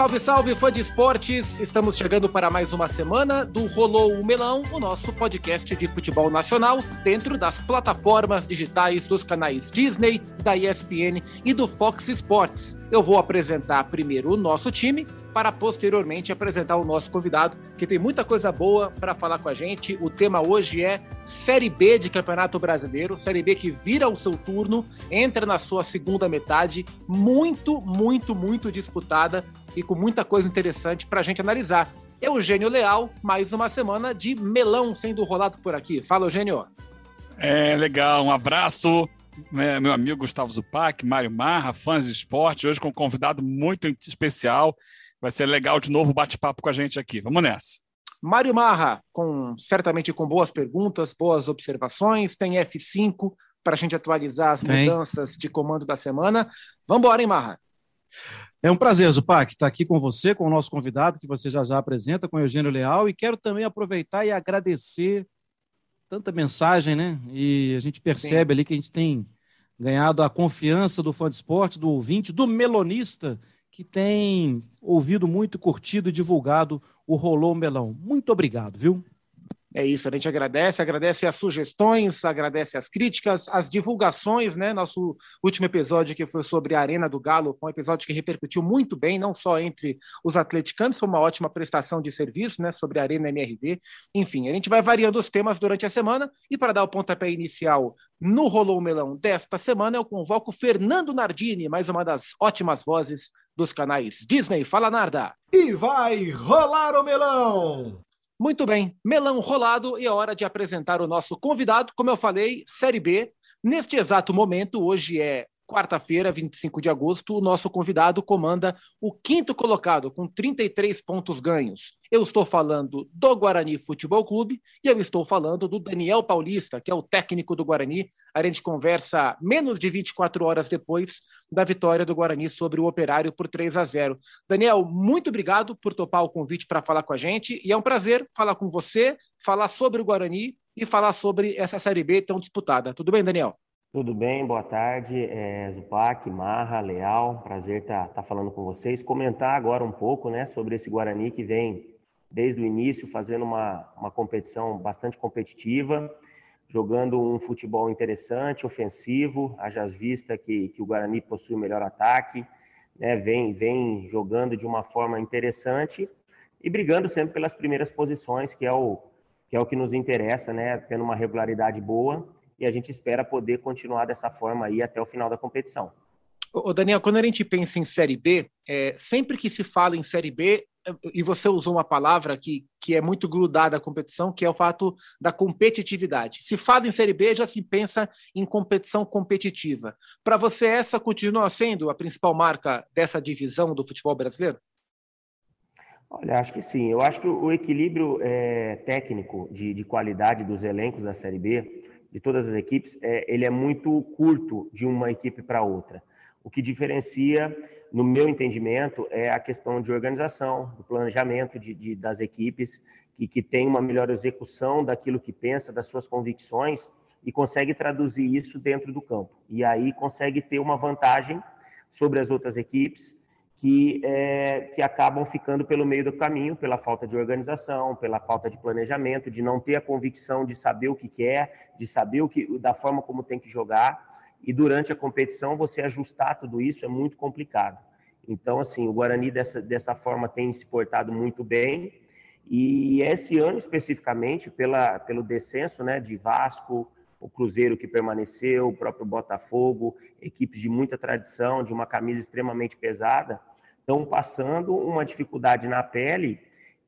Salve, salve, fã de esportes! Estamos chegando para mais uma semana do Rolou o Melão, o nosso podcast de futebol nacional, dentro das plataformas digitais dos canais Disney, da ESPN e do Fox Sports. Eu vou apresentar primeiro o nosso time, para posteriormente apresentar o nosso convidado, que tem muita coisa boa para falar com a gente. O tema hoje é Série B de Campeonato Brasileiro, Série B que vira o seu turno, entra na sua segunda metade, muito, muito, muito disputada e com muita coisa interessante para a gente analisar. Eugênio Leal, mais uma semana de melão sendo rolado por aqui. Fala, Eugênio. É, legal, um abraço. Né, meu amigo Gustavo Zupac, Mário Marra, fãs de esporte, hoje com um convidado muito especial. Vai ser legal de novo bate-papo com a gente aqui. Vamos nessa. Mário Marra, com certamente com boas perguntas, boas observações, tem F5 para a gente atualizar as tem. mudanças de comando da semana. Vamos embora, hein, Marra? É um prazer, Zupac, estar aqui com você, com o nosso convidado, que você já já apresenta, com o Eugênio Leal, e quero também aproveitar e agradecer tanta mensagem, né? E a gente percebe Sim. ali que a gente tem ganhado a confiança do fã de esporte, do ouvinte, do melonista, que tem ouvido muito, curtido e divulgado o Rolô Melão. Muito obrigado, viu? É isso, a gente agradece, agradece as sugestões, agradece as críticas, as divulgações, né? Nosso último episódio que foi sobre a Arena do Galo foi um episódio que repercutiu muito bem, não só entre os atleticanos, foi uma ótima prestação de serviço, né? Sobre a Arena MRV. Enfim, a gente vai variando os temas durante a semana e para dar o pontapé inicial no Rolou Melão desta semana, eu convoco Fernando Nardini, mais uma das ótimas vozes dos canais Disney. Fala, Narda! E vai rolar o melão! Muito bem, melão rolado e é hora de apresentar o nosso convidado. Como eu falei, Série B. Neste exato momento, hoje é quarta-feira, 25 de agosto, o nosso convidado comanda o quinto colocado, com 33 pontos ganhos. Eu estou falando do Guarani Futebol Clube e eu estou falando do Daniel Paulista, que é o técnico do Guarani. A gente conversa menos de 24 horas depois da vitória do Guarani sobre o Operário por 3 a 0. Daniel, muito obrigado por topar o convite para falar com a gente e é um prazer falar com você, falar sobre o Guarani e falar sobre essa Série B tão disputada. Tudo bem, Daniel? Tudo bem, boa tarde, é, Zupac, Marra, Leal, prazer estar tá, tá falando com vocês. Comentar agora um pouco né, sobre esse Guarani que vem desde o início fazendo uma, uma competição bastante competitiva, jogando um futebol interessante, ofensivo, haja vista que, que o Guarani possui o melhor ataque, né, vem, vem jogando de uma forma interessante e brigando sempre pelas primeiras posições, que é o que, é o que nos interessa, né, tendo uma regularidade boa e a gente espera poder continuar dessa forma aí até o final da competição. Ô Daniel, quando a gente pensa em Série B, é, sempre que se fala em Série B, é, e você usou uma palavra que, que é muito grudada à competição, que é o fato da competitividade. Se fala em Série B, já se pensa em competição competitiva. Para você, essa continua sendo a principal marca dessa divisão do futebol brasileiro? Olha, acho que sim. Eu acho que o equilíbrio é, técnico de, de qualidade dos elencos da Série B de todas as equipes, é, ele é muito curto de uma equipe para outra. O que diferencia, no meu entendimento, é a questão de organização, do planejamento de, de, das equipes, que, que tem uma melhor execução daquilo que pensa, das suas convicções, e consegue traduzir isso dentro do campo. E aí consegue ter uma vantagem sobre as outras equipes, que, é, que acabam ficando pelo meio do caminho, pela falta de organização, pela falta de planejamento, de não ter a convicção de saber o que quer, de saber o que, da forma como tem que jogar. E durante a competição, você ajustar tudo isso é muito complicado. Então, assim, o Guarani dessa, dessa forma tem se portado muito bem. E esse ano, especificamente, pela, pelo descenso né, de Vasco, o Cruzeiro que permaneceu, o próprio Botafogo, equipes de muita tradição, de uma camisa extremamente pesada, estão passando uma dificuldade na pele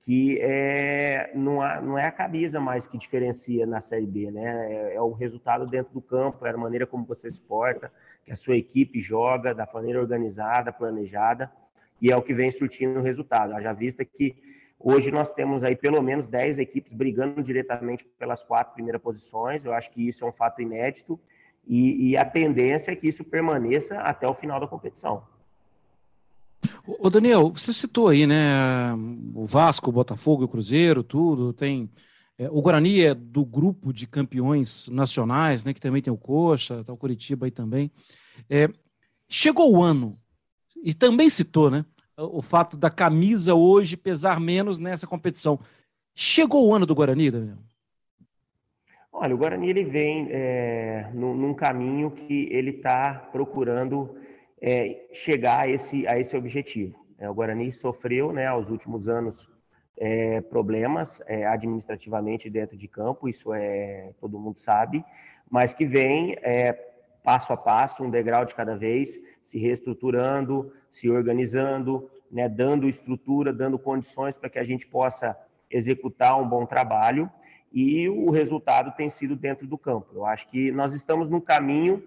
que é, não, há, não é a camisa mais que diferencia na Série B, né? É, é, o resultado dentro do campo, é a maneira como você se porta, que a sua equipe joga da maneira organizada, planejada, e é o que vem surtindo o resultado. Já vista que hoje nós temos aí pelo menos 10 equipes brigando diretamente pelas quatro primeiras posições, eu acho que isso é um fato inédito, e, e a tendência é que isso permaneça até o final da competição. Ô Daniel, você citou aí, né, o Vasco, o Botafogo, o Cruzeiro, tudo, tem... É, o Guarani é do grupo de campeões nacionais, né, que também tem o Coxa, tá o Curitiba aí também. É, chegou o ano, e também citou, né, o fato da camisa hoje pesar menos nessa competição. Chegou o ano do Guarani, Daniel? Olha, o Guarani ele vem é, num, num, caminho que ele está procurando é, chegar a esse, a esse objetivo. É, o Guarani sofreu, né, aos últimos anos, é, problemas é, administrativamente dentro de campo, isso é todo mundo sabe, mas que vem é, passo a passo, um degrau de cada vez, se reestruturando, se organizando, né, dando estrutura, dando condições para que a gente possa executar um bom trabalho e o resultado tem sido dentro do campo. Eu acho que nós estamos num caminho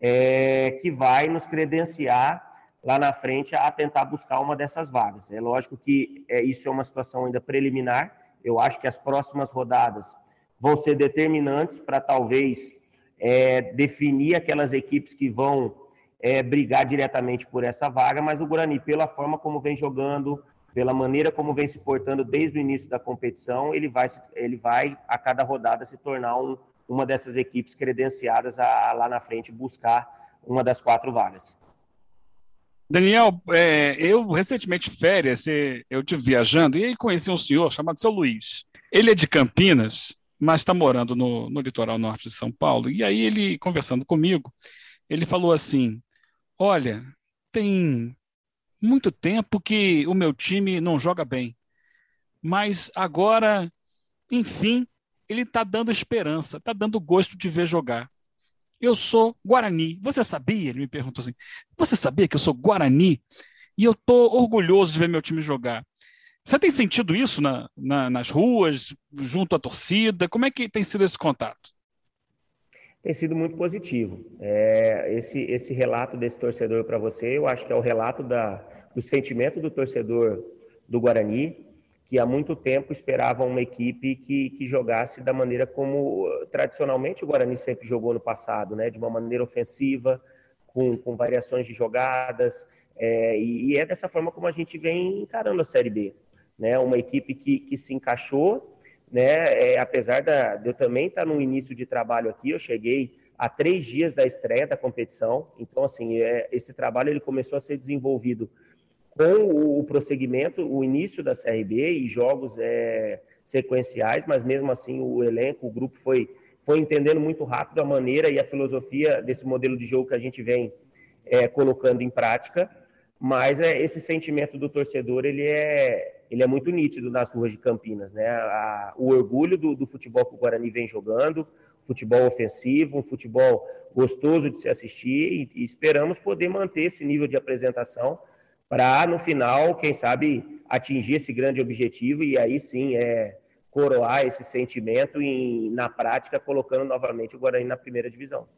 é, que vai nos credenciar lá na frente a tentar buscar uma dessas vagas. É lógico que é, isso é uma situação ainda preliminar. Eu acho que as próximas rodadas vão ser determinantes para talvez é, definir aquelas equipes que vão é, brigar diretamente por essa vaga, mas o Guarani, pela forma como vem jogando, pela maneira como vem se portando desde o início da competição, ele vai, ele vai a cada rodada se tornar um, uma dessas equipes credenciadas a, a, lá na frente buscar uma das quatro vagas. Daniel, é, eu recentemente férias, eu tive viajando e aí conheci um senhor chamado seu Luiz. Ele é de Campinas, mas está morando no, no litoral norte de São Paulo. E aí ele conversando comigo, ele falou assim: Olha, tem muito tempo que o meu time não joga bem, mas agora, enfim, ele está dando esperança, está dando gosto de ver jogar. Eu sou Guarani. Você sabia? Ele me perguntou assim: Você sabia que eu sou Guarani? E eu estou orgulhoso de ver meu time jogar. Você tem sentido isso na, na, nas ruas, junto à torcida? Como é que tem sido esse contato? Tem sido muito positivo. É, esse, esse relato desse torcedor para você, eu acho que é o relato da, do sentimento do torcedor do Guarani, que há muito tempo esperava uma equipe que, que jogasse da maneira como tradicionalmente o Guarani sempre jogou no passado, né? de uma maneira ofensiva, com, com variações de jogadas, é, e, e, é dessa forma como a gente vem encarando a Série B. Né? Uma equipe que, que se encaixou, né? É, apesar da, de eu também estar no início de trabalho aqui, eu cheguei a três dias da estreia da competição, então assim, é, esse trabalho ele começou a ser desenvolvido com o prosseguimento, o início da CRB e jogos é, sequenciais, mas mesmo assim o elenco, o grupo foi, foi entendendo muito rápido a maneira e a filosofia desse modelo de jogo que a gente vem é, colocando em prática, mas é, esse sentimento do torcedor ele é, ele é muito nítido nas ruas de Campinas, né? A, o orgulho do, do futebol que o Guarani vem jogando, futebol ofensivo, um futebol gostoso de se assistir e, e esperamos poder manter esse nível de apresentação para no final, quem sabe, atingir esse grande objetivo e aí sim é coroar esse sentimento em, na prática, colocando novamente o Guarani na primeira divisão.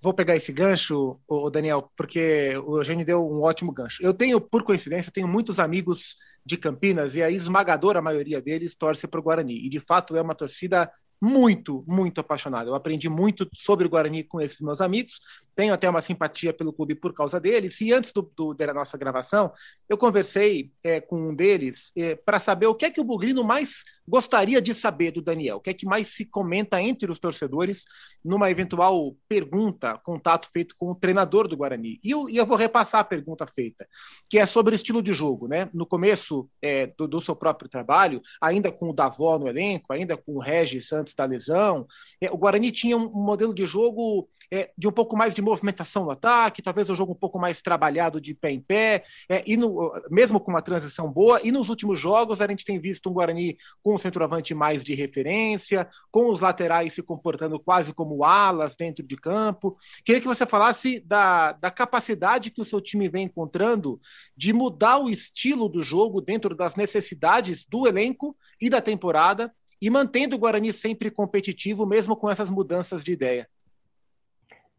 Vou pegar esse gancho, o Daniel, porque o Eugênio deu um ótimo gancho. Eu tenho, por coincidência, tenho muitos amigos de Campinas e a esmagadora maioria deles torce para o Guarani. E de fato é uma torcida muito, muito apaixonado. Eu aprendi muito sobre o Guarani com esses meus amigos, tenho até uma simpatia pelo clube por causa deles. E antes do, do da nossa gravação, eu conversei é, com um deles é, para saber o que é que o Bugrino mais gostaria de saber do Daniel, o que é que mais se comenta entre os torcedores numa eventual pergunta, contato feito com o treinador do Guarani. E eu, e eu vou repassar a pergunta feita, que é sobre o estilo de jogo. Né? No começo é, do, do, seu próprio trabalho, ainda com o Davó no elenco, ainda com o Regis antes da lesão, é, o Guarani tinha um, um modelo de jogo é, de um pouco mais de movimentação no ataque, talvez um jogo um pouco mais trabalhado de pé em pé, é, e no, mesmo com uma transição boa. E nos últimos jogos a gente tem visto um Guarani com um centroavante mais de referência, com os laterais se comportando quase como alas dentro de campo. Queria que você falasse da, da capacidade que o seu time vem encontrando de mudar o estilo do jogo dentro das necessidades do elenco e da temporada e mantendo o Guarani sempre competitivo, mesmo com essas mudanças de ideia.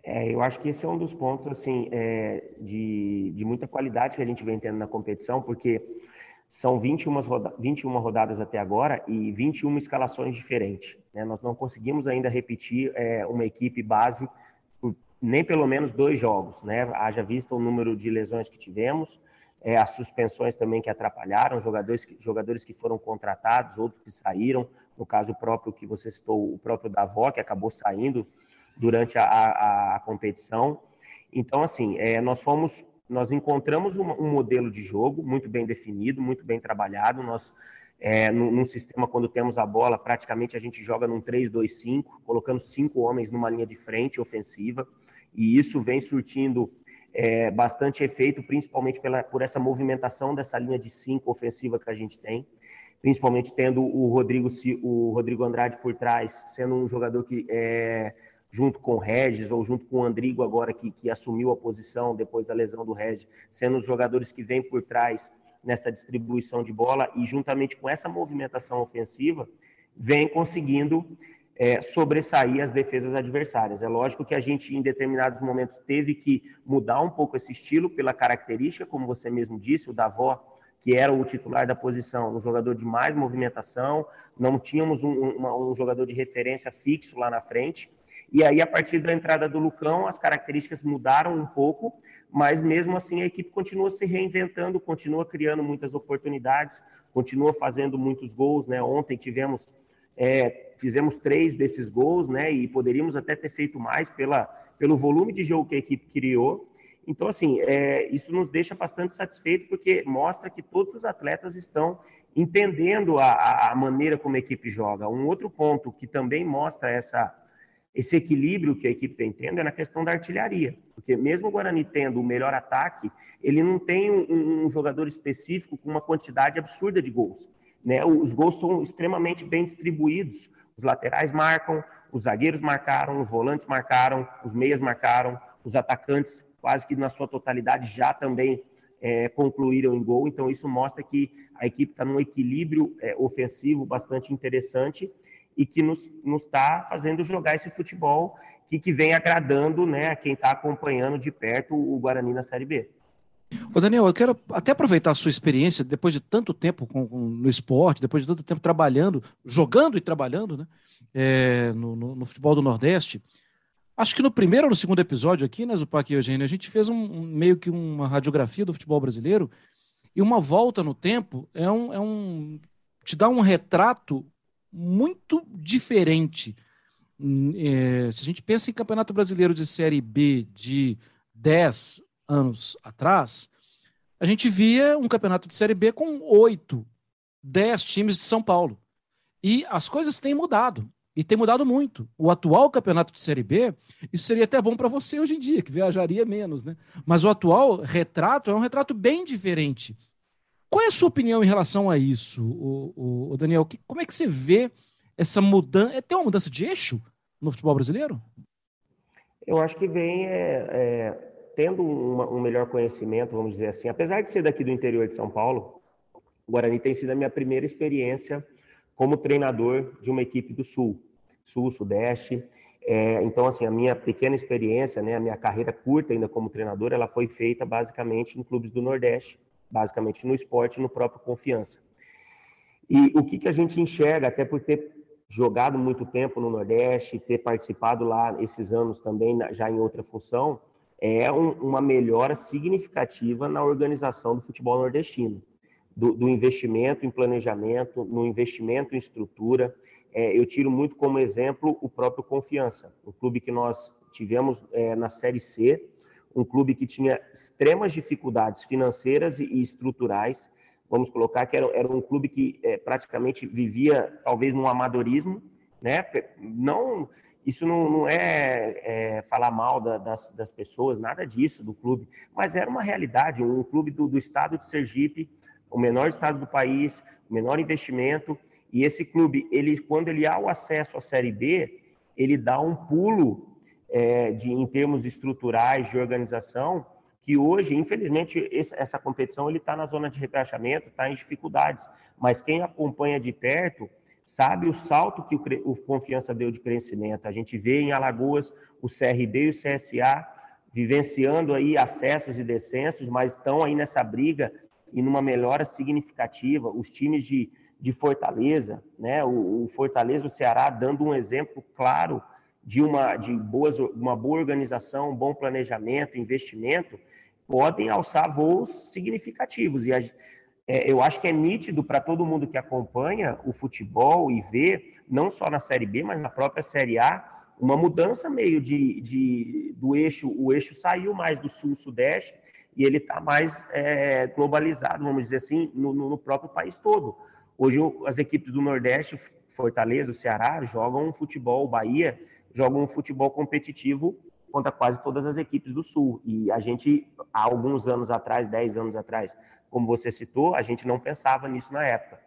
É, eu acho que esse é um dos pontos assim é, de, de muita qualidade que a gente vem tendo na competição, porque são 21, roda 21 rodadas até agora e 21 escalações diferentes. Né? Nós não conseguimos ainda repetir é, uma equipe base por nem pelo menos dois jogos. Né? Haja visto o número de lesões que tivemos, é, as suspensões também que atrapalharam, jogadores que, jogadores que foram contratados, outros que saíram, no caso próprio que você citou, o próprio Davó, que acabou saindo durante a, a, a competição. Então, assim, é, nós fomos nós encontramos um, um, modelo de jogo muito bem definido, muito bem trabalhado. Nós, é, num, num, sistema, quando temos a bola, praticamente a gente joga num 3-2-5, colocando cinco homens numa linha de frente ofensiva, e isso vem surtindo é, bastante efeito, principalmente pela, por essa movimentação dessa linha de cinco ofensiva que a gente tem, principalmente tendo o Rodrigo, o Rodrigo Andrade por trás, sendo um jogador que é, junto com o Regis ou junto com o Andrigo agora que, que assumiu a posição depois da lesão do Regis, sendo os jogadores que vêm por trás nessa distribuição de bola e juntamente com essa movimentação ofensiva, vem conseguindo é, sobressair as defesas adversárias. É lógico que a gente, em determinados momentos, teve que mudar um pouco esse estilo pela característica, como você mesmo disse, o Davó, que era o titular da posição, um jogador de mais movimentação, não tínhamos um, um, um jogador de referência fixo lá na frente, e aí, a partir da entrada do Lucão, as características mudaram um pouco, mas mesmo assim a equipe continua se reinventando, continua criando muitas oportunidades, continua fazendo muitos gols. Né? Ontem tivemos, é, fizemos três desses gols, né? E poderíamos até ter feito mais pela, pelo volume de jogo que a equipe criou. Então, assim, é, isso nos deixa bastante satisfeito porque mostra que todos os atletas estão entendendo a, a maneira como a equipe joga. Um outro ponto que também mostra essa esse equilíbrio que a equipe vem tendo é na questão da artilharia, porque mesmo o Guarani tendo o melhor ataque, ele não tem um, um jogador específico com uma quantidade absurda de gols. Né? Os gols são extremamente bem distribuídos. Os laterais marcam, os zagueiros marcaram, os volantes marcaram, os meias marcaram, os atacantes quase que na sua totalidade já também é, concluíram em gol. Então isso mostra que a equipe está num equilíbrio é, ofensivo bastante interessante e que nos está fazendo jogar esse futebol que, que vem agradando né, a quem está acompanhando de perto o Guarani na Série B. Ô Daniel, eu quero até aproveitar a sua experiência, depois de tanto tempo com, com, no esporte, depois de tanto tempo trabalhando, jogando e trabalhando né, é, no, no, no, futebol do Nordeste. Acho que no primeiro ou no segundo episódio aqui, né, Zupac e Eugênio, a gente fez um, um, meio que uma radiografia do futebol brasileiro e uma volta no tempo é um, é um te dá um retrato muito diferente. Hum, é, se a gente pensa em Campeonato Brasileiro de Série B de 10 anos atrás, a gente via um campeonato de Série B com oito, dez times de São Paulo. E as coisas têm mudado. E tem mudado muito. O atual campeonato de Série B, isso seria até bom para você hoje em dia, que viajaria menos, né? Mas o atual retrato é um retrato bem diferente. Qual é a sua opinião em relação a isso, o, o, Daniel? Que, como é que você vê essa mudança? É, tem uma mudança de eixo no futebol brasileiro? Eu acho que vem é, é, tendo uma, um melhor conhecimento, vamos dizer assim. Apesar de ser daqui do interior de São Paulo, o Guarani tem sido a minha primeira experiência como treinador de uma equipe do Sul, Sul, Sudeste. É, então, assim, a minha pequena experiência, né, a minha carreira curta ainda como treinador, ela foi feita basicamente em clubes do Nordeste basicamente no esporte e no próprio confiança. E o que, que a gente enxerga, até por ter jogado muito tempo no Nordeste, ter participado lá esses anos também, já em outra função, é um, uma melhora significativa na organização do futebol nordestino, do, do investimento em planejamento, no investimento em estrutura. É, eu tiro muito como exemplo o próprio Confiança, o clube que nós tivemos é, na Série C, um clube que tinha extremas dificuldades financeiras e, estruturais. Vamos colocar que era, era um clube que é, praticamente vivia talvez num amadorismo, né? Não, isso não, não é, é, falar mal da, das, das, pessoas, nada disso do clube, mas era uma realidade. Um clube do, do estado de Sergipe, o menor estado do país, o menor investimento, e esse clube, ele, quando ele há o acesso à Série B, ele dá um pulo é, de, em termos estruturais de organização, que hoje, infelizmente, esse, essa competição está na zona de rebaixamento, está em dificuldades. Mas quem acompanha de perto sabe o salto que o, o Confiança deu de crescimento. A gente vê em Alagoas o CRB e o CSA vivenciando aí acessos e descensos, mas estão aí nessa briga e numa melhora significativa. Os times de, de Fortaleza, né? O, o Fortaleza, o Ceará, dando um exemplo claro de uma, de boas, uma boa organização, um bom planejamento, investimento, podem alçar voos significativos. E a, é, eu acho que é nítido para todo mundo que acompanha o futebol e vê, não só na Série B, mas na própria Série A, uma mudança meio de, de do eixo, o eixo saiu mais do sul-sudeste e ele está mais é, globalizado, vamos dizer assim, no, no, próprio país todo. Hoje as equipes do Nordeste, Fortaleza, o Ceará, jogam futebol, Bahia, jogam um futebol competitivo contra quase todas as equipes do Sul. E a gente, há alguns anos atrás, 10 anos atrás, como você citou, a gente não pensava nisso na época.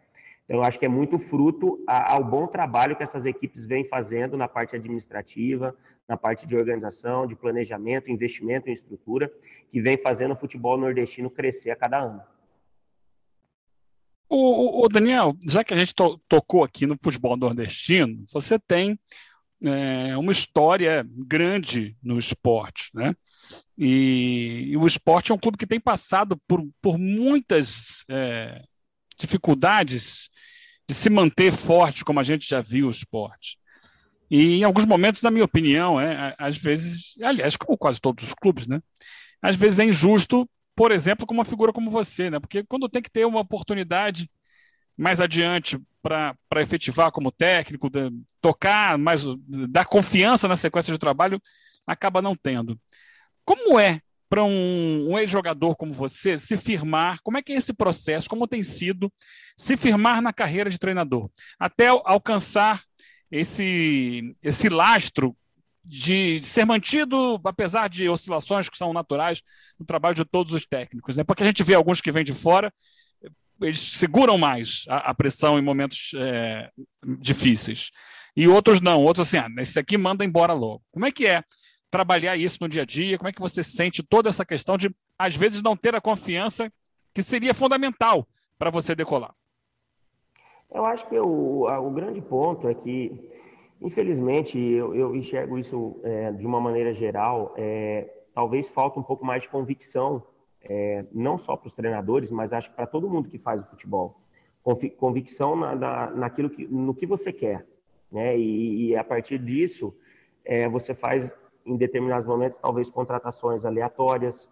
Então, eu acho que é muito fruto ao bom trabalho que essas equipes vêm fazendo na parte administrativa, na parte de organização, de planejamento, investimento em estrutura, que vem fazendo o futebol nordestino crescer a cada ano. O, Daniel, já que a gente to tocou aqui no futebol nordestino, você tem é, uma história grande no esporte, né? E, e, o esporte é um clube que tem passado por, por muitas é, dificuldades de se manter forte, como a gente já viu o esporte. E em alguns momentos, na minha opinião, é, às vezes, aliás, como quase todos os clubes, né? Às vezes é injusto, por exemplo, com uma figura como você, né? Porque quando tem que ter uma oportunidade mais adiante para efetivar como técnico, de, tocar, mais, dar confiança na sequência de trabalho, acaba não tendo. Como é para um, um ex-jogador como você se firmar? Como é que é esse processo? Como tem sido se firmar na carreira de treinador? Até alcançar esse, esse lastro de, de, ser mantido, apesar de oscilações que são naturais no trabalho de todos os técnicos. Né? Porque a gente vê alguns que vêm de fora eles seguram mais a, a pressão em momentos é, difíceis. E outros não, outros assim, ah, esse aqui manda embora logo. Como é que é trabalhar isso no dia a dia? Como é que você sente toda essa questão de, às vezes, não ter a confiança que seria fundamental para você decolar? Eu acho que o, o grande ponto é que, infelizmente, eu, eu enxergo isso é, de uma maneira geral, é, talvez falta um pouco mais de convicção é, não só para os treinadores, mas acho que para todo mundo que faz o futebol. Convicção na, na, naquilo que, no que você quer. Né? E, e a partir disso, é, você faz, em determinados momentos, talvez contratações aleatórias,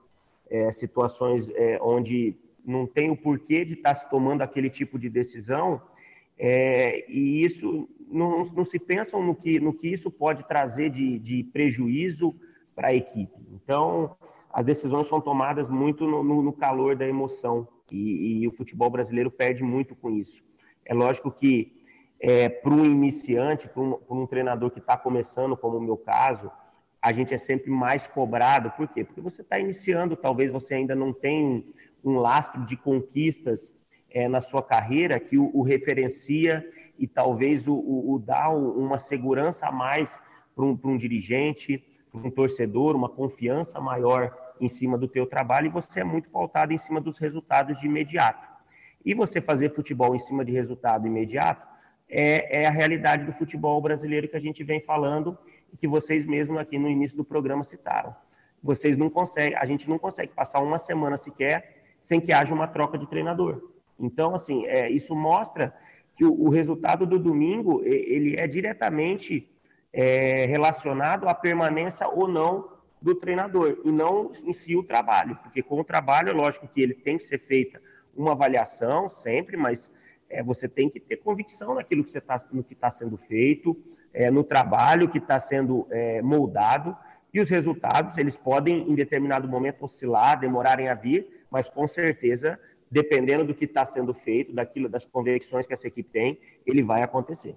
é, situações é, onde não tem o porquê de estar tá se tomando aquele tipo de decisão, é, e isso não, não, se pensam no que, no que isso pode trazer de, de prejuízo para a equipe. Então, as decisões são tomadas muito no, no, no calor da emoção e, e, o futebol brasileiro perde muito com isso. É lógico que é, para um iniciante, para um, um, treinador que está começando, como o meu caso, a gente é sempre mais cobrado. Por quê? Porque você está iniciando, talvez você ainda não tenha um, lastro de conquistas é, na sua carreira que o, o referencia e talvez o, o, o dá uma segurança a mais para um, um dirigente, para um torcedor, uma confiança maior em cima do teu trabalho e você é muito pautado em cima dos resultados de imediato. E você fazer futebol em cima de resultado imediato é, é, a realidade do futebol brasileiro que a gente vem falando e que vocês mesmos aqui no início do programa citaram. Vocês não conseguem, a gente não consegue passar uma semana sequer sem que haja uma troca de treinador. Então, assim, é, isso mostra que o, o resultado do domingo ele é diretamente é, relacionado à permanência ou não do treinador, e não em si o trabalho, porque com o trabalho, é lógico que ele tem que ser feita uma avaliação sempre, mas é, você tem que ter convicção naquilo que você tá, está sendo feito, é, no trabalho que está sendo é, moldado, e os resultados, eles podem, em determinado momento, oscilar, demorarem a vir, mas com certeza, dependendo do que está sendo feito, daquilo, das convicções que essa equipe tem, ele vai acontecer.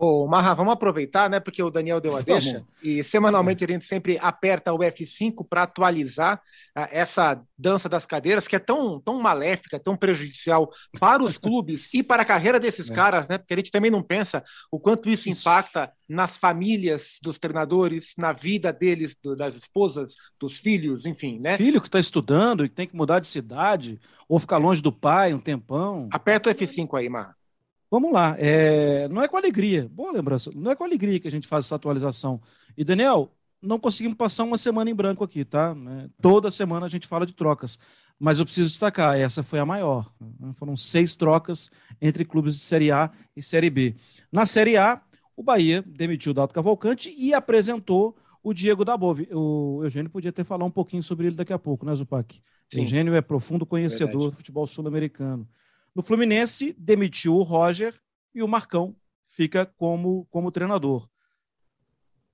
Ô, Marra, vamos aproveitar, né? Porque o Daniel deu a deixa e semanalmente a gente sempre aperta o F5 para atualizar uh, essa dança das cadeiras que é tão, tão maléfica, tão prejudicial para os clubes e para a carreira desses é. caras, né? Porque a gente também não pensa o quanto isso, isso. impacta nas famílias dos treinadores, na vida deles, do, das esposas, dos filhos, enfim, né? Filho que está estudando e tem que mudar de cidade ou ficar longe do pai um tempão. Aperta o F5 aí, Marra. Vamos lá. É, não é com alegria, boa lembrança, não é com alegria que a gente faz essa atualização. E, Daniel, não conseguimos passar uma semana em branco aqui, tá? É, toda semana a gente fala de trocas. Mas eu preciso destacar, essa foi a maior. Né? Foram seis trocas entre clubes de Série A e Série B. Na Série A, o Bahia demitiu o Dalto Cavalcante e apresentou o Diego Dabove. O Eugênio podia até falar um pouquinho sobre ele daqui a pouco, né, Zupac? Sim. Eugênio é profundo conhecedor Verdade. do futebol sul-americano. No Fluminense, demitiu o Roger e o Marcão fica como, como treinador.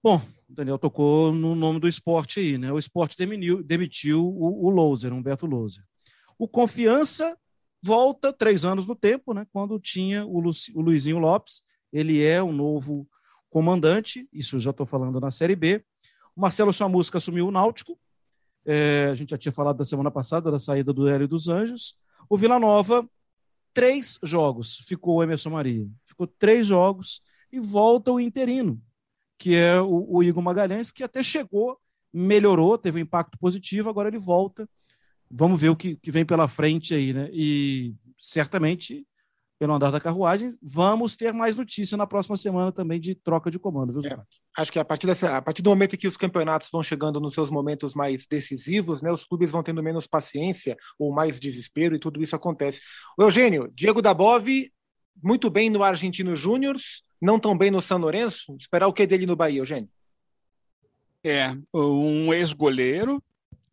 Bom, O Daniel tocou no nome do esporte aí, né? O esporte demitiu, demitiu o, o Humberto Louser. O Confiança volta três anos no tempo, né? Quando tinha o, Lu, o Luizinho Lopes, ele é o novo comandante, isso já estou falando na Série B. O Marcelo Chamusca assumiu o Náutico, é, a gente já tinha falado da semana passada da saída do Hélio dos Anjos. O Vila Nova, três jogos, ficou o Emerson Maria. Ficou três jogos e volta o interino, que é o, o Igor Magalhães, que até chegou, melhorou, teve um impacto positivo, agora ele volta. Vamos ver o que, que vem pela frente aí, né? E certamente pelo andar da carruagem. Vamos ter mais notícia na próxima semana também de troca de comando, viu, é, Acho que a partir, dessa, a partir do momento em que os campeonatos vão chegando nos seus momentos mais decisivos, né, os clubes vão tendo menos paciência ou mais desespero e tudo isso acontece. O Eugênio, Diego Dabov, muito bem no Argentino Júnior, não tão bem no São Lourenço. Esperar o que dele no Bahia, Eugênio? É, um ex-goleiro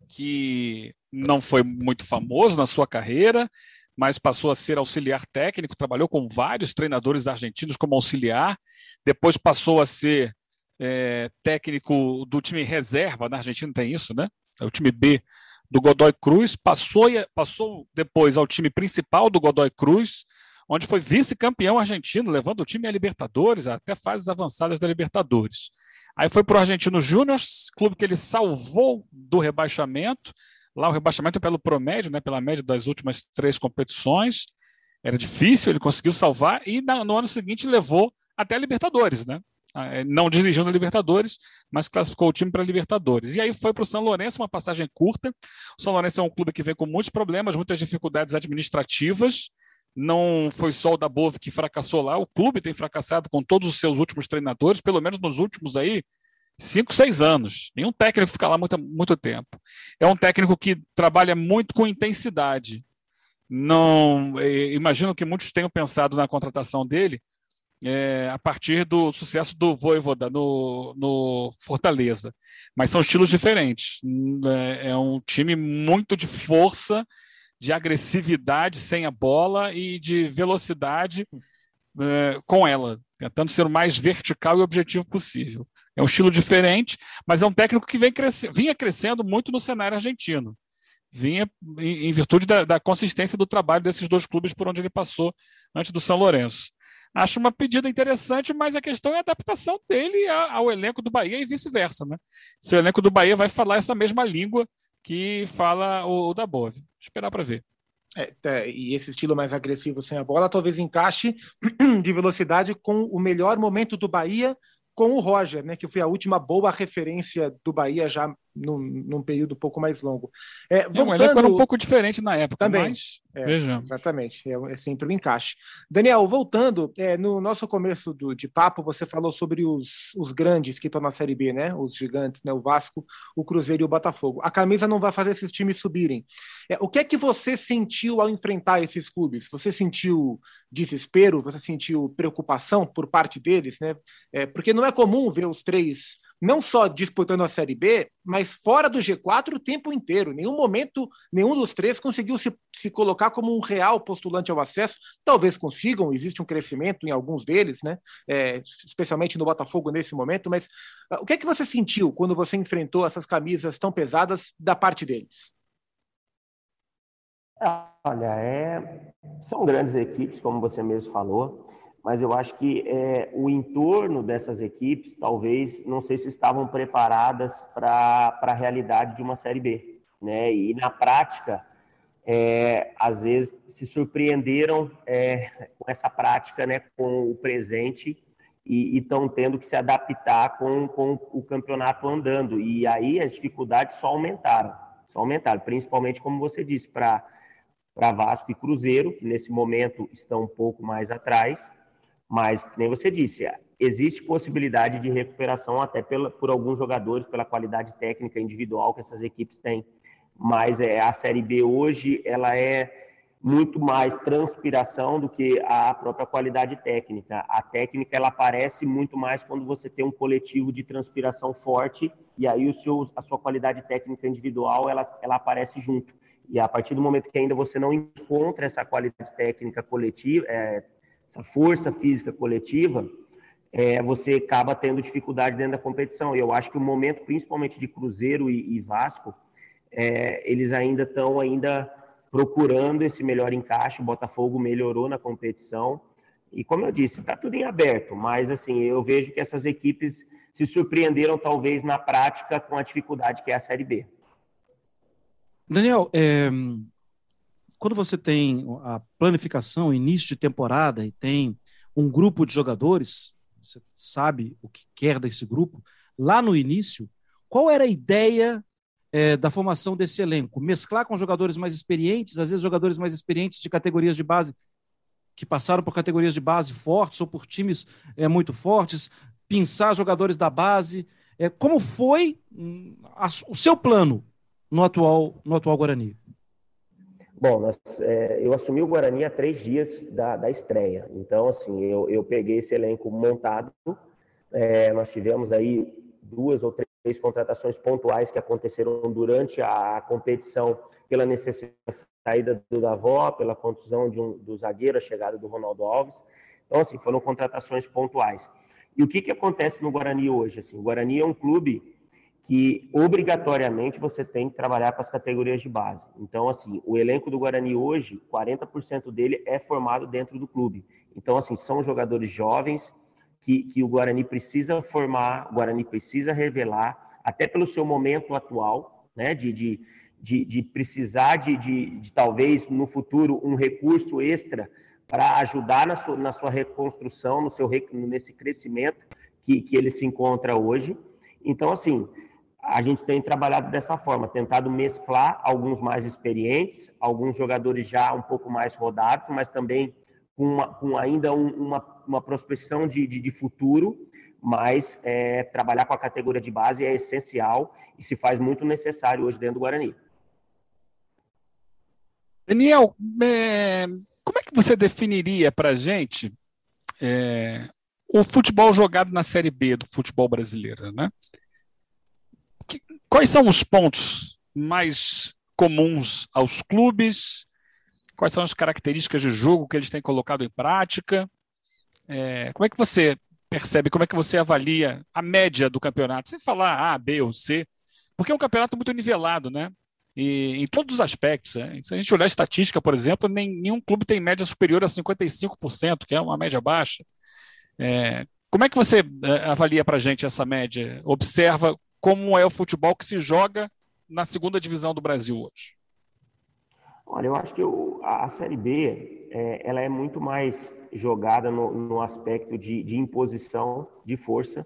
que não foi muito famoso na sua carreira, mas passou a ser auxiliar técnico, trabalhou com vários treinadores argentinos como auxiliar, depois passou a ser é, técnico do time reserva, na Argentina tem isso, né? É o time B do Godoy Cruz, passou, passou depois ao time principal do Godoy Cruz, onde foi vice-campeão argentino, levando o time a Libertadores, até fases avançadas da Libertadores. Aí foi para o Argentino Júnior, clube que ele salvou do rebaixamento, Lá o rebaixamento pelo promédio, né, pela média das últimas três competições. Era difícil, ele conseguiu salvar e no ano seguinte levou até a Libertadores, né? Ah, é, não dirigindo a Libertadores, mas classificou o time para a Libertadores. E aí foi para o São Lourenço, uma passagem curta. O São Lourenço é um clube que vem com muitos problemas, muitas dificuldades administrativas. Não foi só o da Bove que fracassou lá, o clube tem fracassado com todos os seus últimos treinadores, pelo menos nos últimos aí cinco, seis anos. Nenhum técnico fica lá muito, muito tempo. É um técnico que trabalha muito com intensidade. Não, é, imagino que muitos tenham pensado na contratação dele é, a partir do sucesso do Voivoda no, no Fortaleza. Mas são estilos diferentes. É, é um time muito de força, de agressividade sem a bola e de velocidade é, com ela, tentando ser o mais vertical e objetivo possível. É um estilo diferente, mas é um técnico que vem cresce, vinha crescendo muito no cenário argentino. Vinha em, em virtude da, da, consistência do trabalho desses dois clubes por onde ele passou antes do São Lourenço. Acho uma pedida interessante, mas a questão é a adaptação dele ao elenco do Bahia e vice-versa. Né? Se o elenco do Bahia vai falar essa mesma língua que fala o, o da Bove. Esperar para ver. É, é, e esse estilo mais agressivo sem a bola talvez encaixe de velocidade com o melhor momento do Bahia com o Roger, né, que foi a última boa referência do Bahia já num, num período um pouco mais longo. É, voltando... é, o elenco era um pouco diferente na época, também. Mas... É, Exatamente, é, é, sempre um encaixe. Daniel, voltando, é, no nosso começo do, de papo, você falou sobre os, os grandes que estão na Série B, né? Os gigantes, né? O Vasco, o Cruzeiro e o Botafogo. A camisa não vai fazer esses times subirem. É, o que é que você sentiu ao enfrentar esses clubes? Você sentiu desespero? Você sentiu preocupação por parte deles, né? É, porque não é comum ver os três não só disputando a Série B, mas fora do G4 o tempo inteiro. Nenhum momento, nenhum dos três conseguiu se, se colocar como um real postulante ao acesso. Talvez consigam, existe um crescimento em alguns deles, né? É, especialmente no Botafogo nesse momento. Mas uh, o que é que você sentiu quando você enfrentou essas camisas tão pesadas da parte deles? Olha, é... são grandes equipes, como você mesmo falou mas eu acho que é, o entorno dessas equipes, talvez, não sei se estavam preparadas para a realidade de uma Série B. Né? E na prática, é, às vezes se surpreenderam é, com essa prática, né, com o presente, e estão tendo que se adaptar com, com o campeonato andando. E aí as dificuldades só aumentaram, só aumentaram, principalmente, como você disse, para Vasco e Cruzeiro, que nesse momento estão um pouco mais atrás, mas, nem você disse, existe possibilidade de recuperação até pela, por alguns jogadores, pela qualidade técnica individual que essas equipes têm. Mas é, a Série B hoje, ela é muito mais transpiração do que a própria qualidade técnica. A técnica, ela aparece muito mais quando você tem um coletivo de transpiração forte e aí o seu, a sua qualidade técnica individual, ela, ela aparece junto. E a partir do momento que ainda você não encontra essa qualidade técnica coletiva, é, essa força física coletiva, é, você acaba tendo dificuldade dentro da competição. E eu acho que o momento, principalmente de Cruzeiro e, e Vasco, é, eles ainda estão ainda procurando esse melhor encaixe. O Botafogo melhorou na competição. E como eu disse, está tudo em aberto, mas assim, eu vejo que essas equipes se surpreenderam talvez na prática com a dificuldade que é a Série B. Daniel, é, quando você tem a planificação, início de temporada e tem um grupo de jogadores, você sabe o que quer desse grupo, lá no início, qual era a ideia é, da formação desse elenco? Mesclar com jogadores mais experientes, às vezes jogadores mais experientes de categorias de base que passaram por categorias de base fortes ou por times é, muito fortes, pinçar jogadores da base. É, como foi hum, a, o seu plano no atual, no atual Guarani? Bom, nós, é, eu assumi o Guarani há três dias da, da estreia. Então, assim, eu, eu peguei esse elenco montado. É, nós tivemos aí duas ou três contratações pontuais que aconteceram durante a competição pela necessidade da saída do Davó, pela contusão de um, do zagueiro, a chegada do Ronaldo Alves. Então, assim, foram contratações pontuais. E o que, que acontece no Guarani hoje? Assim, o Guarani é um clube que obrigatoriamente você tem que trabalhar com as categorias de base. Então, assim, o elenco do Guarani hoje, 40% dele é formado dentro do clube. Então, assim, são jogadores jovens que, que o Guarani precisa formar, o Guarani precisa revelar, até pelo seu momento atual, né, de, de, de, de precisar de, de, de, talvez, no futuro, um recurso extra para ajudar na sua, na sua reconstrução, no seu, nesse crescimento que, que ele se encontra hoje. Então, assim, a gente tem trabalhado dessa forma, tentado mesclar alguns mais experientes, alguns jogadores já um pouco mais rodados, mas também com, uma, com ainda um, uma, uma prospecção de, de, de futuro, mas é, trabalhar com a categoria de base é essencial e se faz muito necessário hoje dentro do Guarani. Daniel, é, como é que você definiria para a gente é, o futebol jogado na Série B do futebol brasileiro, né? Quais são os pontos mais comuns aos clubes? Quais são as características de jogo que eles têm colocado em prática? É, como é que você percebe, como é que você avalia a média do campeonato? Sem falar A, B ou C, porque é um campeonato muito nivelado, né? E, em todos os aspectos. Né? Se a gente olhar a estatística, por exemplo, nenhum clube tem média superior a 55%, que é uma média baixa. É, como é que você é, avalia para a gente essa média? Observa como é o futebol que se joga na segunda divisão do Brasil hoje? Olha, eu acho que a, Série B é, ela é muito mais jogada no, no aspecto de, de, imposição de força,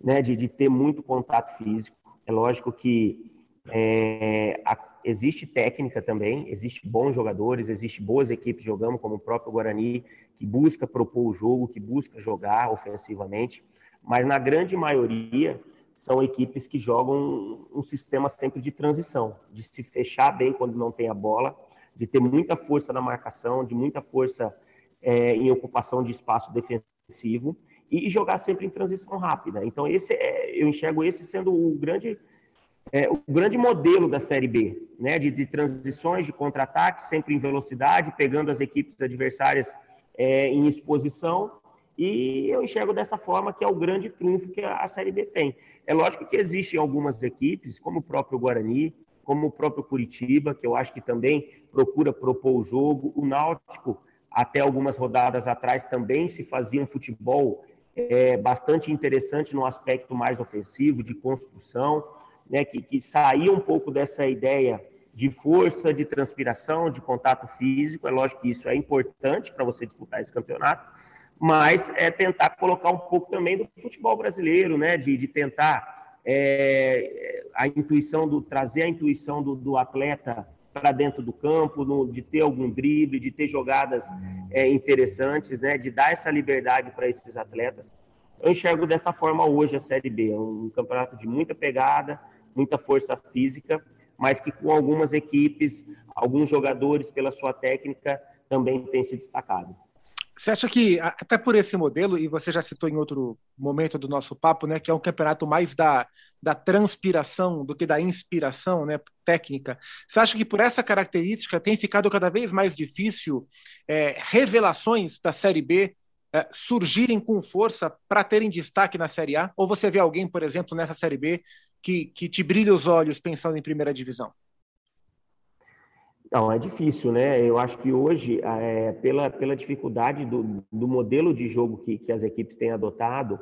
né, de, de, ter muito contato físico. É lógico que é, a, existe técnica também, existe bons jogadores, existe boas equipes jogando, como o próprio Guarani, que busca propor o jogo, que busca jogar ofensivamente, mas na grande maioria são equipes que jogam um, sistema sempre de transição, de se fechar bem quando não tem a bola, de ter muita força na marcação, de muita força é, em ocupação de espaço defensivo e jogar sempre em transição rápida. Então esse é, eu enxergo esse sendo o grande é, o grande modelo da Série B, né, de, de transições, de contra-ataque, sempre em velocidade, pegando as equipes adversárias é, em exposição e eu enxergo dessa forma que é o grande trunfo que a Série B tem. É lógico que existem algumas equipes, como o próprio Guarani, como o próprio Curitiba, que eu acho que também procura propor o jogo. O Náutico, até algumas rodadas atrás, também se fazia um futebol é, bastante interessante no aspecto mais ofensivo, de construção, né, que, que saía um pouco dessa ideia de força, de transpiração, de contato físico. É lógico que isso é importante para você disputar esse campeonato, mas é tentar colocar um pouco também do futebol brasileiro, né? De, de tentar é, a intuição do trazer a intuição do, do atleta para dentro do campo, no, de ter algum drible, de ter jogadas é, interessantes, né? De dar essa liberdade para esses atletas. Eu enxergo dessa forma hoje a Série B, é um campeonato de muita pegada, muita força física, mas que com algumas equipes, alguns jogadores pela sua técnica também tem se destacado. Você acha que, até por esse modelo, e você já citou em outro momento do nosso papo, né, que é um campeonato mais da, da transpiração do que da inspiração né, técnica, você acha que por essa característica tem ficado cada vez mais difícil é, revelações da Série B é, surgirem com força para terem destaque na Série A? Ou você vê alguém, por exemplo, nessa Série B que, que te brilha os olhos pensando em primeira divisão? Não, é difícil, né? Eu acho que hoje, é, pela, pela dificuldade do, do modelo de jogo que, que as equipes têm adotado,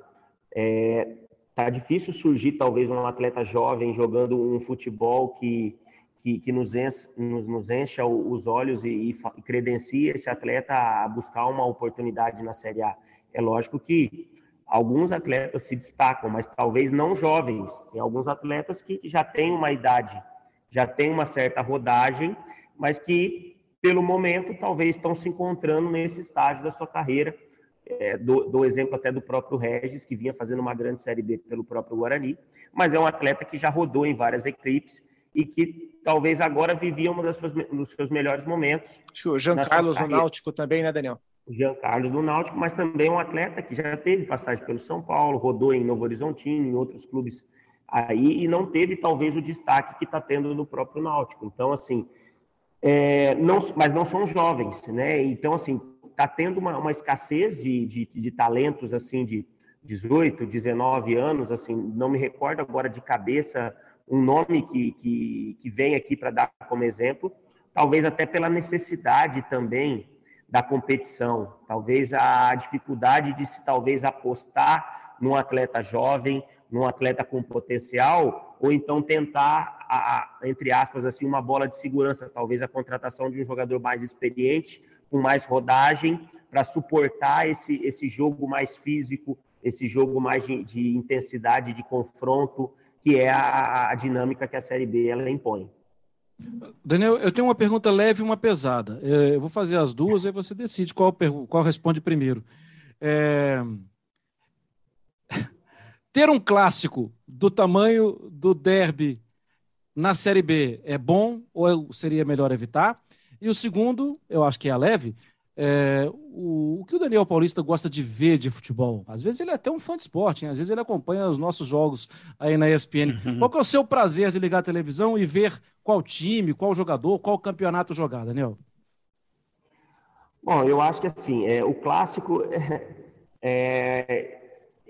é, tá difícil surgir talvez um atleta jovem jogando um futebol que, que, que nos, enche, nos, nos, encha os olhos e, e credencia esse atleta a buscar uma oportunidade na Série A. É lógico que alguns atletas se destacam, mas talvez não jovens. Tem alguns atletas que já têm uma idade, já têm uma certa rodagem, mas que, pelo momento, talvez estão se encontrando nesse estágio da sua carreira é, do, do, exemplo até do próprio Regis, que vinha fazendo uma grande Série B pelo próprio Guarani, mas é um atleta que já rodou em várias equipes e que talvez agora vivia um dos seus, melhores momentos. Acho que o Jean Carlos no Náutico também, né, Daniel? O Jean Carlos no Náutico, mas também um atleta que já teve passagem pelo São Paulo, rodou em Novo Horizontino, em outros clubes aí, e não teve talvez o destaque que está tendo no próprio Náutico. Então, assim, é, não, mas não são jovens, né? Então, assim, está tendo uma, uma escassez de, de, de, talentos assim de 18, 19 anos, assim, não me recordo agora de cabeça um nome que, que, que vem aqui para dar como exemplo, talvez até pela necessidade também da competição, talvez a dificuldade de se talvez apostar num atleta jovem, num atleta com potencial, ou então tentar, a, entre aspas, assim, uma bola de segurança, talvez a contratação de um jogador mais experiente, com mais rodagem para suportar esse, esse jogo mais físico, esse jogo mais de, de intensidade, de confronto, que é a, a, dinâmica que a Série B ela impõe. Daniel, eu tenho uma pergunta leve e uma pesada. É, eu vou fazer as duas, aí você decide qual, qual responde primeiro. É... Ter um clássico do tamanho do derby na Série B é bom ou seria melhor evitar? E o segundo, eu acho que é a leve, é, o, o, que o Daniel Paulista gosta de ver de futebol. Às vezes ele é até um fã de esporte, hein? às vezes ele acompanha os nossos jogos aí na ESPN. Uhum. Qual que é o seu prazer de ligar a televisão e ver qual time, qual jogador, qual campeonato jogar, Daniel? Bom, eu acho que assim, é, o clássico é,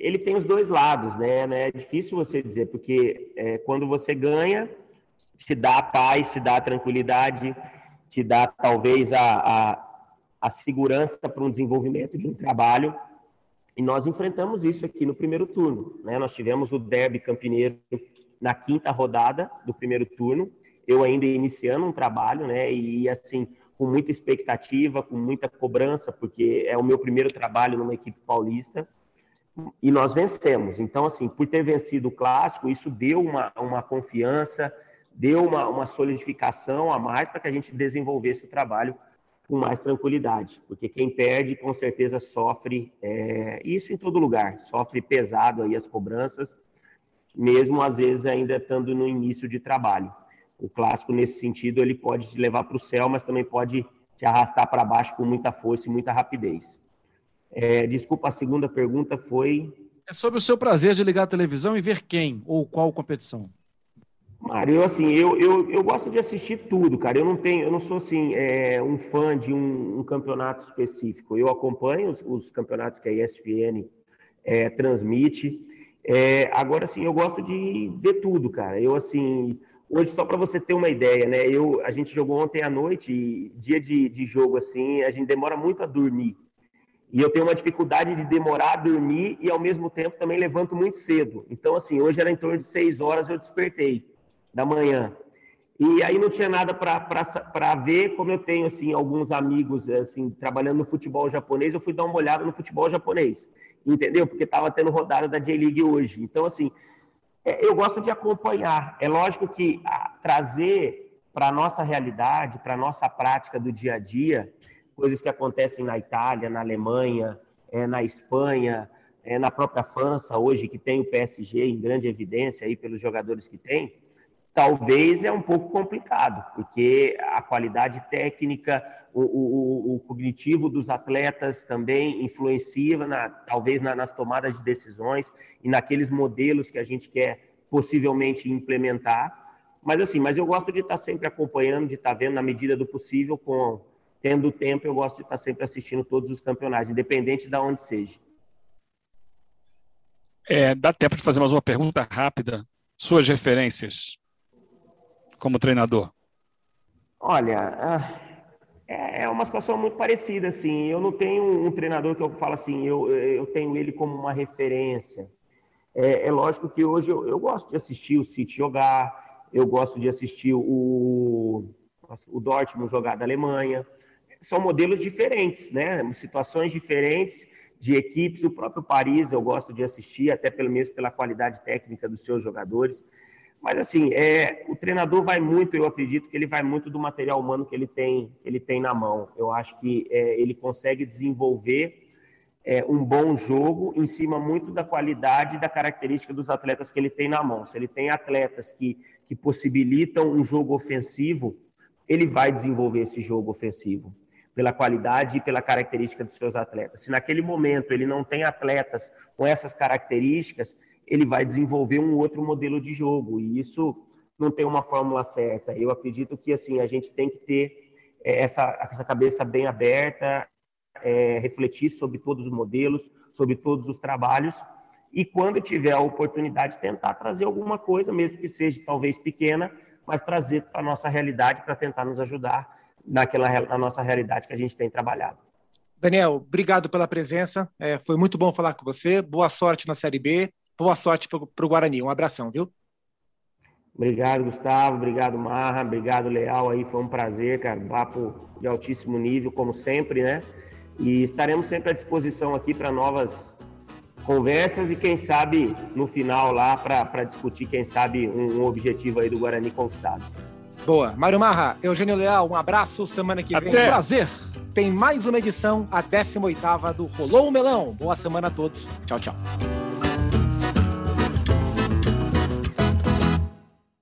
ele tem os dois lados, né? É difícil você dizer, porque é, quando você ganha, te dá paz, te dá tranquilidade te dá talvez a, a, a segurança para um desenvolvimento de um trabalho. E nós enfrentamos isso aqui no primeiro turno. Né? Nós tivemos o Derby Campineiro na quinta rodada do primeiro turno. Eu ainda iniciando um trabalho, né? E assim, com muita expectativa, com muita cobrança, porque é o meu primeiro trabalho numa equipe paulista. E nós vencemos. Então, assim, por ter vencido o clássico, isso deu uma, uma confiança, deu uma, uma solidificação a mais para que a gente desenvolvesse o trabalho com mais tranquilidade, porque quem perde com certeza sofre é, isso em todo lugar, sofre pesado aí as cobranças, mesmo às vezes ainda estando no início de trabalho. O clássico nesse sentido ele pode te levar para o céu, mas também pode te arrastar para baixo com muita força e muita rapidez. É, desculpa, a segunda pergunta foi é sobre o seu prazer de ligar a televisão e ver quem ou qual competição. Mário, eu, assim, eu, eu, eu gosto de assistir tudo, cara. Eu não tenho, eu não sou assim é, um fã de um, um, campeonato específico. Eu acompanho os, os campeonatos que a ESPN é, transmite. É, agora, assim, eu gosto de ver tudo, cara. Eu, assim, hoje só para você ter uma ideia, né? Eu, a gente jogou ontem à noite, e dia de, de jogo, assim, a gente demora muito a dormir. E eu tenho uma dificuldade de demorar a dormir e, ao mesmo tempo, também levanto muito cedo. Então, assim, hoje era em torno de seis horas eu despertei da manhã. E aí não tinha nada para ver, como eu tenho assim alguns amigos assim trabalhando no futebol japonês, eu fui dar uma olhada no futebol japonês, entendeu? Porque estava tendo rodada da J-League hoje. Então assim, é, eu gosto de acompanhar. É lógico que trazer para nossa realidade, para nossa prática do dia a dia, coisas que acontecem na Itália, na Alemanha, é, na Espanha, é, na própria França hoje, que tem o PSG em grande evidência aí pelos jogadores que tem, talvez é um pouco complicado, porque a qualidade técnica, o, o, o cognitivo dos atletas também influencia, na, talvez na, nas tomadas de decisões e naqueles modelos que a gente quer possivelmente implementar. Mas assim, mas eu gosto de estar sempre acompanhando, de estar vendo na medida do possível com, tendo tempo, eu gosto de estar sempre assistindo todos os campeonatos, independente de onde seja. É, dá tempo de fazer mais uma pergunta rápida. Suas referências como treinador? Olha, ah, é, é uma situação muito parecida, assim. Eu não tenho um treinador que eu falo assim, eu, eu tenho ele como uma referência. É, é lógico que hoje eu, eu, gosto de assistir o City jogar, eu gosto de assistir o, o Dortmund jogar da Alemanha. São modelos diferentes, né? Situações diferentes de equipes. O próprio Paris eu gosto de assistir, até pelo mesmo pela qualidade técnica dos seus jogadores. Mas assim, é, o treinador vai muito, eu acredito que ele vai muito do material humano que ele tem, ele tem na mão. Eu acho que é, ele consegue desenvolver é, um bom jogo em cima muito da qualidade e da característica dos atletas que ele tem na mão. Se ele tem atletas que, que possibilitam um jogo ofensivo, ele vai desenvolver esse jogo ofensivo pela qualidade e pela característica dos seus atletas. Se naquele momento ele não tem atletas com essas características, ele vai desenvolver um outro modelo de jogo. E isso não tem uma fórmula certa. Eu acredito que assim a gente tem que ter é, essa, essa cabeça bem aberta, é, refletir sobre todos os modelos, sobre todos os trabalhos e quando tiver a oportunidade tentar trazer alguma coisa, mesmo que seja talvez pequena, mas trazer para a nossa realidade para tentar nos ajudar naquela na nossa realidade que a gente tem trabalhado. Daniel, obrigado pela presença. É, foi muito bom falar com você. Boa sorte na Série B. Boa sorte para o Guarani. Um abração, viu? Obrigado, Gustavo. Obrigado, Marra. Obrigado, Leal. Aí foi um prazer, cara. Papo de altíssimo nível, como sempre, né? E estaremos sempre à disposição aqui para novas conversas e quem sabe no final lá para discutir, quem sabe, um, um, objetivo aí do Guarani conquistado. Boa. Mário Marra, Eugênio Leal, um abraço. Semana que Até. vem. Prazer. Tem mais uma edição, a 18 do Rolou o Melão. Boa semana a todos. Tchau, tchau.